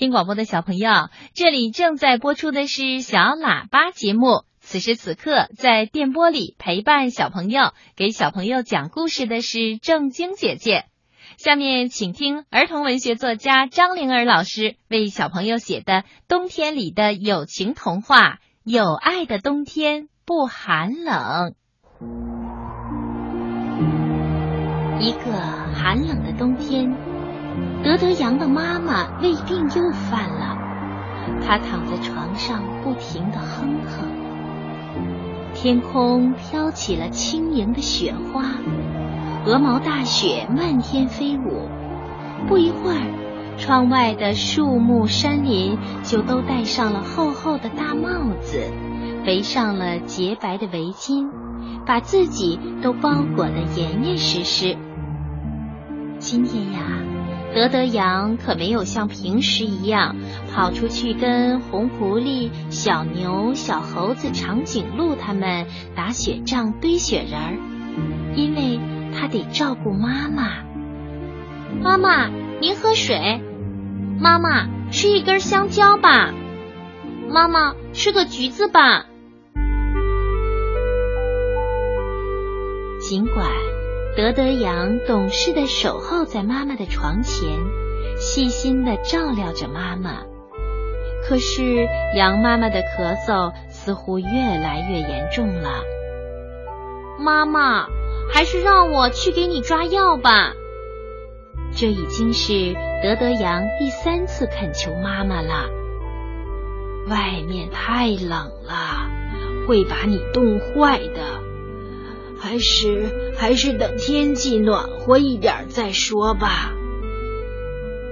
听广播的小朋友，这里正在播出的是小喇叭节目。此时此刻，在电波里陪伴小朋友、给小朋友讲故事的是正晶姐姐。下面，请听儿童文学作家张灵儿老师为小朋友写的《冬天里的友情童话》《有爱的冬天不寒冷》。一个寒冷的冬天。德德阳的妈妈胃病又犯了，他躺在床上不停的哼哼。天空飘起了轻盈的雪花，鹅毛大雪漫天飞舞。不一会儿，窗外的树木山林就都戴上了厚厚的大帽子，围上了洁白的围巾，把自己都包裹得严严实实。今天呀。德德羊可没有像平时一样跑出去跟红狐狸、小牛、小猴子、长颈鹿他们打雪仗、堆雪人儿，因为他得照顾妈妈。妈妈，您喝水。妈妈，吃一根香蕉吧。妈妈，吃个橘子吧。尽管。德德羊懂事的守候在妈妈的床前，细心的照料着妈妈。可是羊妈妈的咳嗽似乎越来越严重了。妈妈，还是让我去给你抓药吧。这已经是德德羊第三次恳求妈妈了。外面太冷了，会把你冻坏的。还是还是等天气暖和一点再说吧。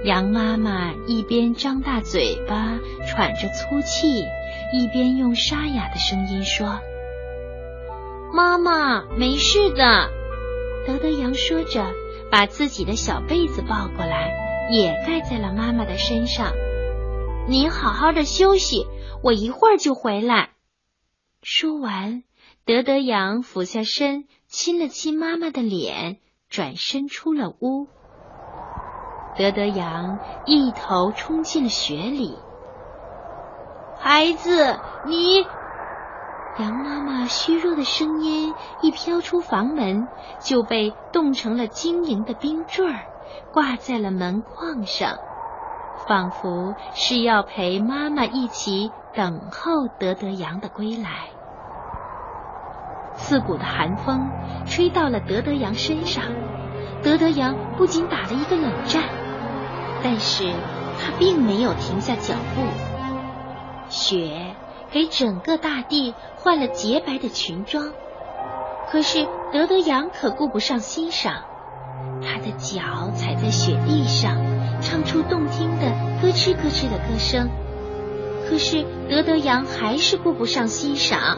羊妈妈一边张大嘴巴喘着粗气，一边用沙哑的声音说：“妈妈，没事的。”德德羊说着，把自己的小被子抱过来，也盖在了妈妈的身上。“您好好的休息，我一会儿就回来。”说完。德德羊俯下身，亲了亲妈妈的脸，转身出了屋。德德羊一头冲进了雪里。孩子，你……羊妈妈虚弱的声音一飘出房门，就被冻成了晶莹的冰坠儿，挂在了门框上，仿佛是要陪妈妈一起等候德德羊的归来。刺骨的寒风吹到了德德羊身上，德德羊不仅打了一个冷战，但是他并没有停下脚步。雪给整个大地换了洁白的裙装，可是德德羊可顾不上欣赏，他的脚踩在雪地上，唱出动听的咯吱咯吱的歌声，可是德德羊还是顾不上欣赏。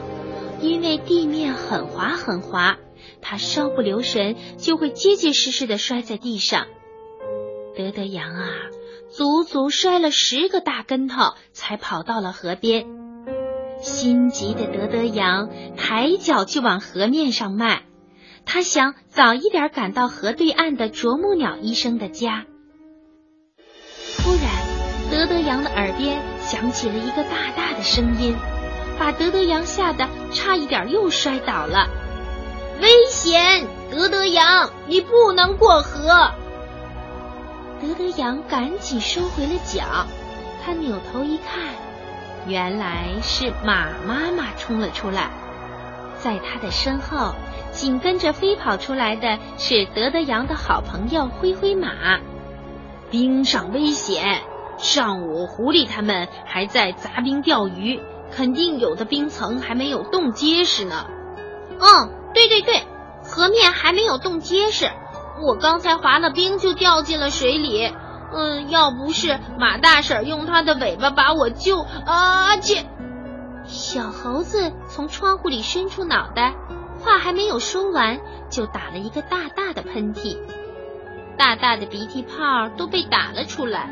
因为地面很滑很滑，他稍不留神就会结结实实的摔在地上。德德羊啊，足足摔了十个大跟头，才跑到了河边。心急的德德羊抬脚就往河面上迈，他想早一点赶到河对岸的啄木鸟医生的家。突然，德德羊的耳边响起了一个大大的声音。把德德羊吓得差一点又摔倒了，危险！德德羊，你不能过河。德德羊赶紧收回了脚，他扭头一看，原来是马妈妈冲了出来，在他的身后紧跟着飞跑出来的是德德羊的好朋友灰灰马。冰上危险，上午狐狸他们还在砸冰钓鱼。肯定有的冰层还没有冻结实呢。嗯，对对对，河面还没有冻结实。我刚才滑了冰就掉进了水里。嗯，要不是马大婶用她的尾巴把我救，啊切！小猴子从窗户里伸出脑袋，话还没有说完，就打了一个大大的喷嚏，大大的鼻涕泡都被打了出来。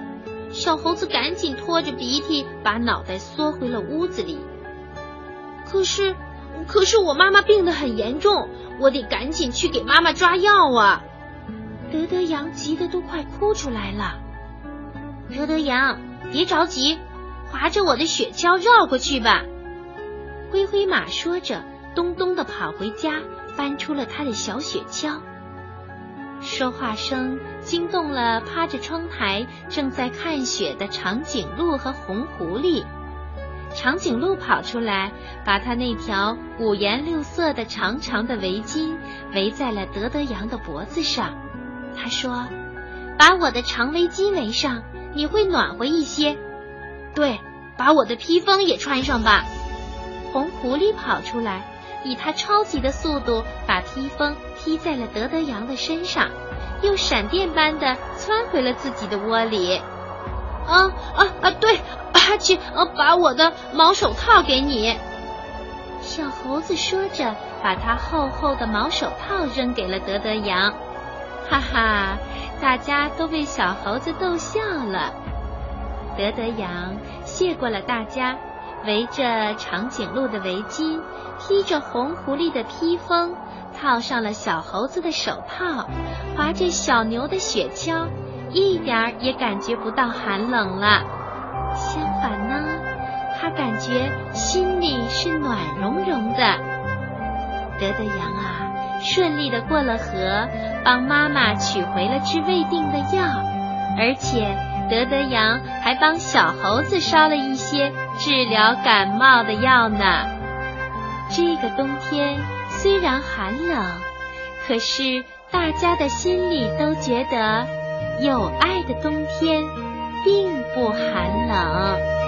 小猴子赶紧拖着鼻涕，把脑袋缩回了屋子里。可是，可是我妈妈病得很严重，我得赶紧去给妈妈抓药啊！德德羊急得都快哭出来了。德德羊，别着急，划着我的雪橇绕过去吧。灰灰马说着，咚咚的跑回家，搬出了他的小雪橇。说话声惊动了趴着窗台正在看雪的长颈鹿和红狐狸。长颈鹿跑出来，把他那条五颜六色的长长的围巾围在了德德羊的脖子上。他说：“把我的长围巾围上，你会暖和一些。”对，把我的披风也穿上吧。红狐狸跑出来，以他超级的速度把披风披在了德德羊的身上，又闪电般的窜回了自己的窝里。啊啊啊！对。阿去，呃，把我的毛手套给你。小猴子说着，把他厚厚的毛手套扔给了德德羊。哈哈，大家都被小猴子逗笑了。德德羊谢过了大家，围着长颈鹿的围巾，披着红狐狸的披风，套上了小猴子的手套，划着小牛的雪橇，一点儿也感觉不到寒冷了。相反呢，他感觉心里是暖融融的。德德羊啊，顺利的过了河，帮妈妈取回了治胃病的药，而且德德羊还帮小猴子烧了一些治疗感冒的药呢。这个冬天虽然寒冷，可是大家的心里都觉得有爱的冬天并不寒冷。